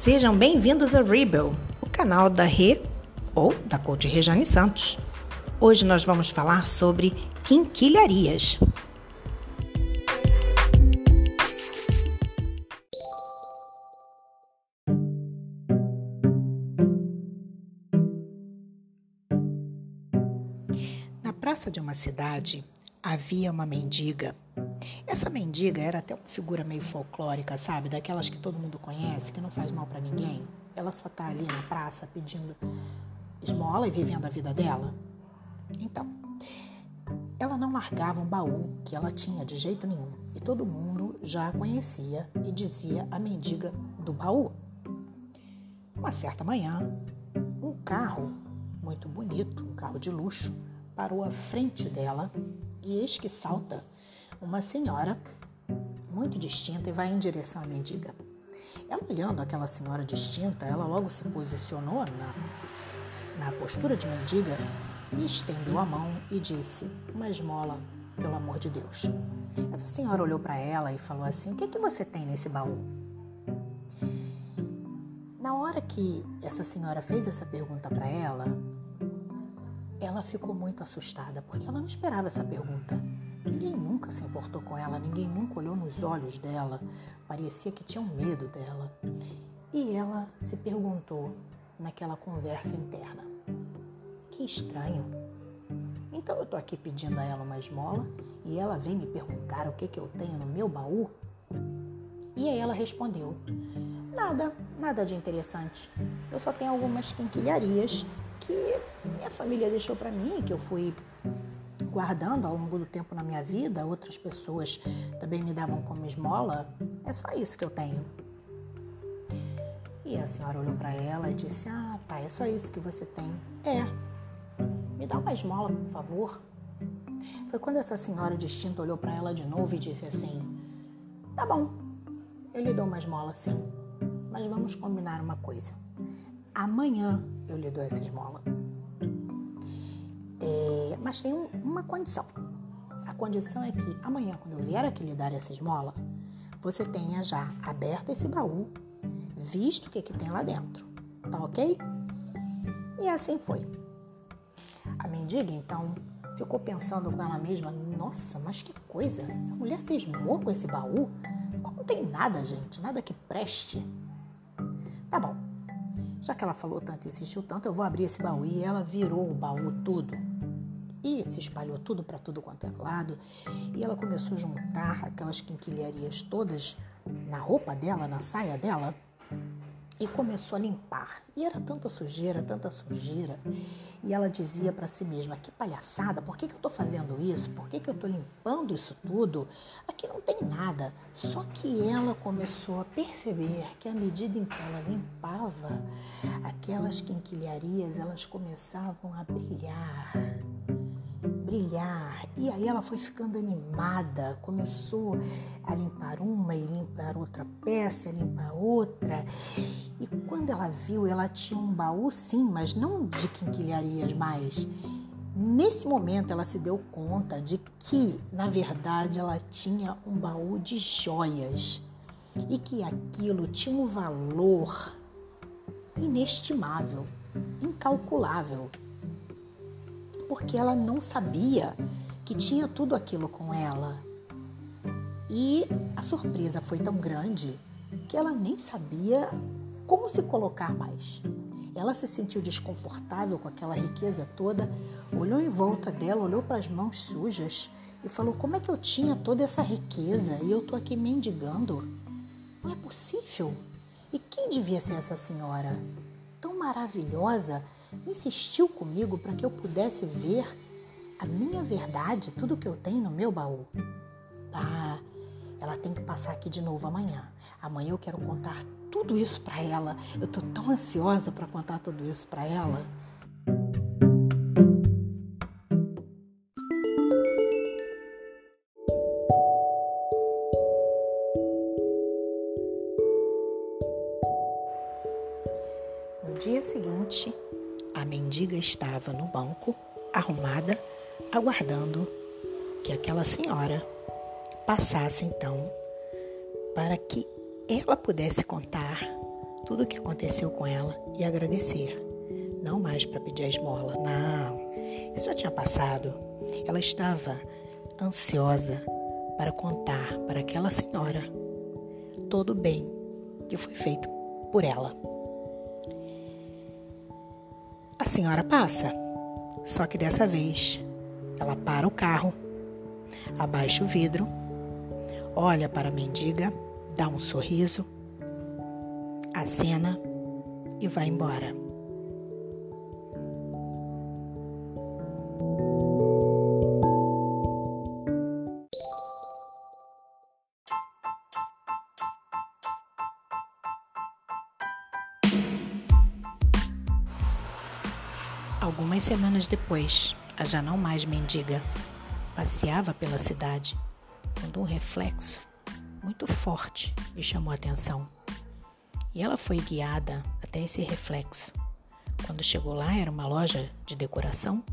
Sejam bem-vindos a Rebel, o canal da Rê ou da Coach Rejane Santos. Hoje nós vamos falar sobre quinquilharias. Na praça de uma cidade havia uma mendiga. Essa mendiga era até uma figura meio folclórica, sabe? Daquelas que todo mundo conhece, que não faz mal para ninguém. Ela só tá ali na praça pedindo esmola e vivendo a vida dela. Então, ela não largava um baú que ela tinha de jeito nenhum. E todo mundo já a conhecia e dizia a mendiga do baú. Uma certa manhã, um carro muito bonito, um carro de luxo, parou à frente dela e eis que salta uma senhora muito distinta e vai em direção à mendiga. Ela olhando aquela senhora distinta, ela logo se posicionou na, na postura de mendiga e estendeu a mão e disse: Uma esmola, pelo amor de Deus. Essa senhora olhou para ela e falou assim: O que, é que você tem nesse baú? Na hora que essa senhora fez essa pergunta para ela, ela ficou muito assustada, porque ela não esperava essa pergunta. Ninguém nunca se importou com ela, ninguém nunca olhou nos olhos dela, parecia que tinham medo dela. E ela se perguntou naquela conversa interna: Que estranho. Então eu tô aqui pedindo a ela uma esmola e ela vem me perguntar o que, que eu tenho no meu baú? E aí ela respondeu: Nada, nada de interessante. Eu só tenho algumas quinquilharias que minha família deixou para mim, que eu fui guardando ao longo do tempo na minha vida, outras pessoas também me davam como esmola. É só isso que eu tenho. E a senhora olhou para ela e disse: Ah, tá, é só isso que você tem. É. Me dá uma esmola, por favor. Foi quando essa senhora distinta olhou para ela de novo e disse assim: Tá bom, eu lhe dou uma esmola sim, mas vamos combinar uma coisa. Amanhã eu lhe dou essa esmola. Mas tem um, uma condição. A condição é que amanhã, quando eu vier aqui lhe dar essa esmola, você tenha já aberto esse baú, visto o que, que tem lá dentro. Tá ok? E assim foi. A mendiga, então, ficou pensando com ela mesma: nossa, mas que coisa! Essa mulher cismou com esse baú? Não tem nada, gente, nada que preste. Tá bom, já que ela falou tanto e insistiu tanto, eu vou abrir esse baú. E ela virou o baú tudo. E se espalhou tudo para tudo quanto é lado. E ela começou a juntar aquelas quinquilharias todas na roupa dela, na saia dela e começou a limpar. E era tanta sujeira, tanta sujeira. E ela dizia para si mesma: que palhaçada, por que, que eu estou fazendo isso? Por que, que eu estou limpando isso tudo? Aqui não tem nada. Só que ela começou a perceber que à medida em que ela limpava, aquelas quinquilharias elas começavam a brilhar brilhar. E aí ela foi ficando animada, começou a limpar uma e limpar outra peça, a limpar outra. E quando ela viu, ela tinha um baú sim, mas não de quinquilharias mais. Nesse momento ela se deu conta de que, na verdade, ela tinha um baú de joias e que aquilo tinha um valor inestimável, incalculável porque ela não sabia que tinha tudo aquilo com ela. E a surpresa foi tão grande que ela nem sabia como se colocar mais. Ela se sentiu desconfortável com aquela riqueza toda, olhou em volta dela, olhou para as mãos sujas e falou: Como é que eu tinha toda essa riqueza e eu estou aqui mendigando? Não é possível. E quem devia ser essa senhora? Tão maravilhosa insistiu comigo para que eu pudesse ver a minha verdade, tudo que eu tenho no meu baú. Tá, ela tem que passar aqui de novo amanhã. Amanhã eu quero contar tudo isso para ela. Eu tô tão ansiosa para contar tudo isso para ela. No dia seguinte, a mendiga estava no banco, arrumada, aguardando que aquela senhora passasse então para que ela pudesse contar tudo o que aconteceu com ela e agradecer. Não mais para pedir a esmola, não. Isso já tinha passado. Ela estava ansiosa para contar para aquela senhora todo o bem que foi feito por ela. A senhora passa, só que dessa vez ela para o carro, abaixa o vidro, olha para a mendiga, dá um sorriso, acena e vai embora. Algumas semanas depois, a já não mais mendiga passeava pela cidade quando um reflexo muito forte lhe chamou a atenção. E ela foi guiada até esse reflexo. Quando chegou lá, era uma loja de decoração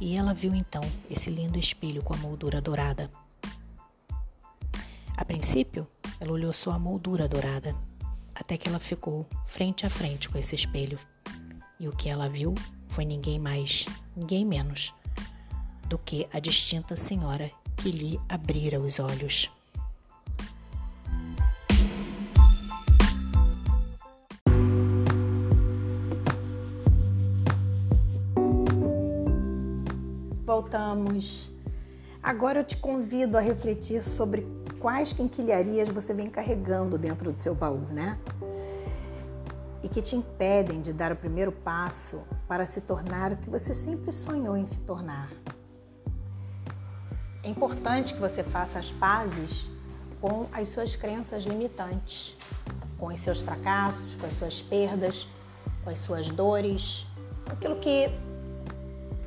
e ela viu então esse lindo espelho com a moldura dourada. A princípio, ela olhou só a moldura dourada, até que ela ficou frente a frente com esse espelho. E o que ela viu foi ninguém mais, ninguém menos do que a distinta senhora que lhe abrira os olhos. Voltamos. Agora eu te convido a refletir sobre quais quinquilharias você vem carregando dentro do seu baú, né? e que te impedem de dar o primeiro passo para se tornar o que você sempre sonhou em se tornar. É importante que você faça as pazes com as suas crenças limitantes, com os seus fracassos, com as suas perdas, com as suas dores, aquilo que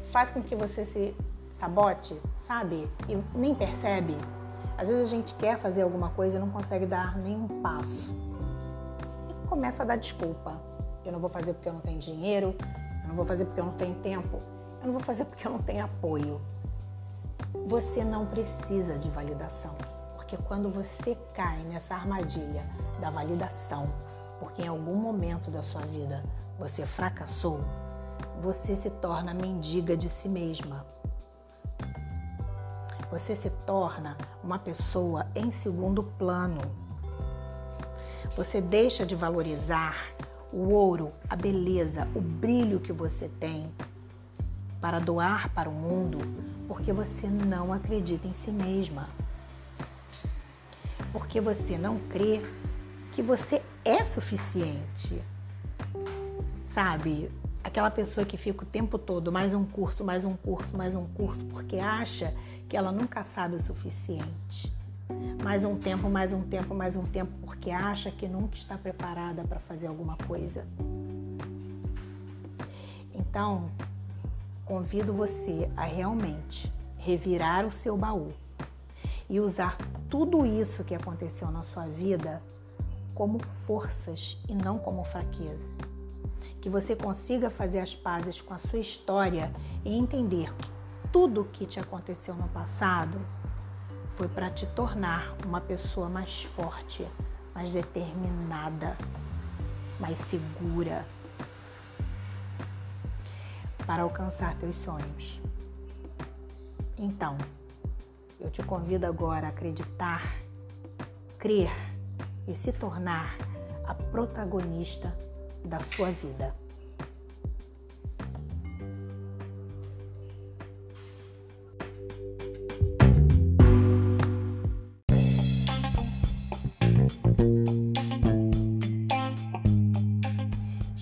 faz com que você se sabote, sabe? E nem percebe. Às vezes a gente quer fazer alguma coisa e não consegue dar nenhum passo começa a dar desculpa. Eu não vou fazer porque eu não tenho dinheiro, não vou fazer porque eu não tenho tempo, eu não vou fazer porque eu não tenho apoio. Você não precisa de validação, porque quando você cai nessa armadilha da validação, porque em algum momento da sua vida você fracassou, você se torna mendiga de si mesma. Você se torna uma pessoa em segundo plano você deixa de valorizar o ouro, a beleza, o brilho que você tem para doar para o mundo porque você não acredita em si mesma. Porque você não crê que você é suficiente. Sabe? Aquela pessoa que fica o tempo todo mais um curso, mais um curso, mais um curso, porque acha que ela nunca sabe o suficiente mais um tempo, mais um tempo, mais um tempo, porque acha que nunca está preparada para fazer alguma coisa. Então, convido você a realmente revirar o seu baú e usar tudo isso que aconteceu na sua vida como forças e não como fraqueza. Que você consiga fazer as pazes com a sua história e entender que tudo que te aconteceu no passado foi para te tornar uma pessoa mais forte, mais determinada, mais segura para alcançar teus sonhos. Então, eu te convido agora a acreditar, crer e se tornar a protagonista da sua vida.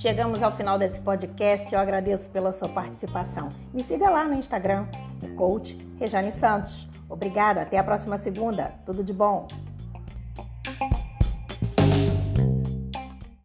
Chegamos ao final desse podcast. Eu agradeço pela sua participação. Me siga lá no Instagram, no coach Rejane Santos. Obrigada. Até a próxima segunda. Tudo de bom.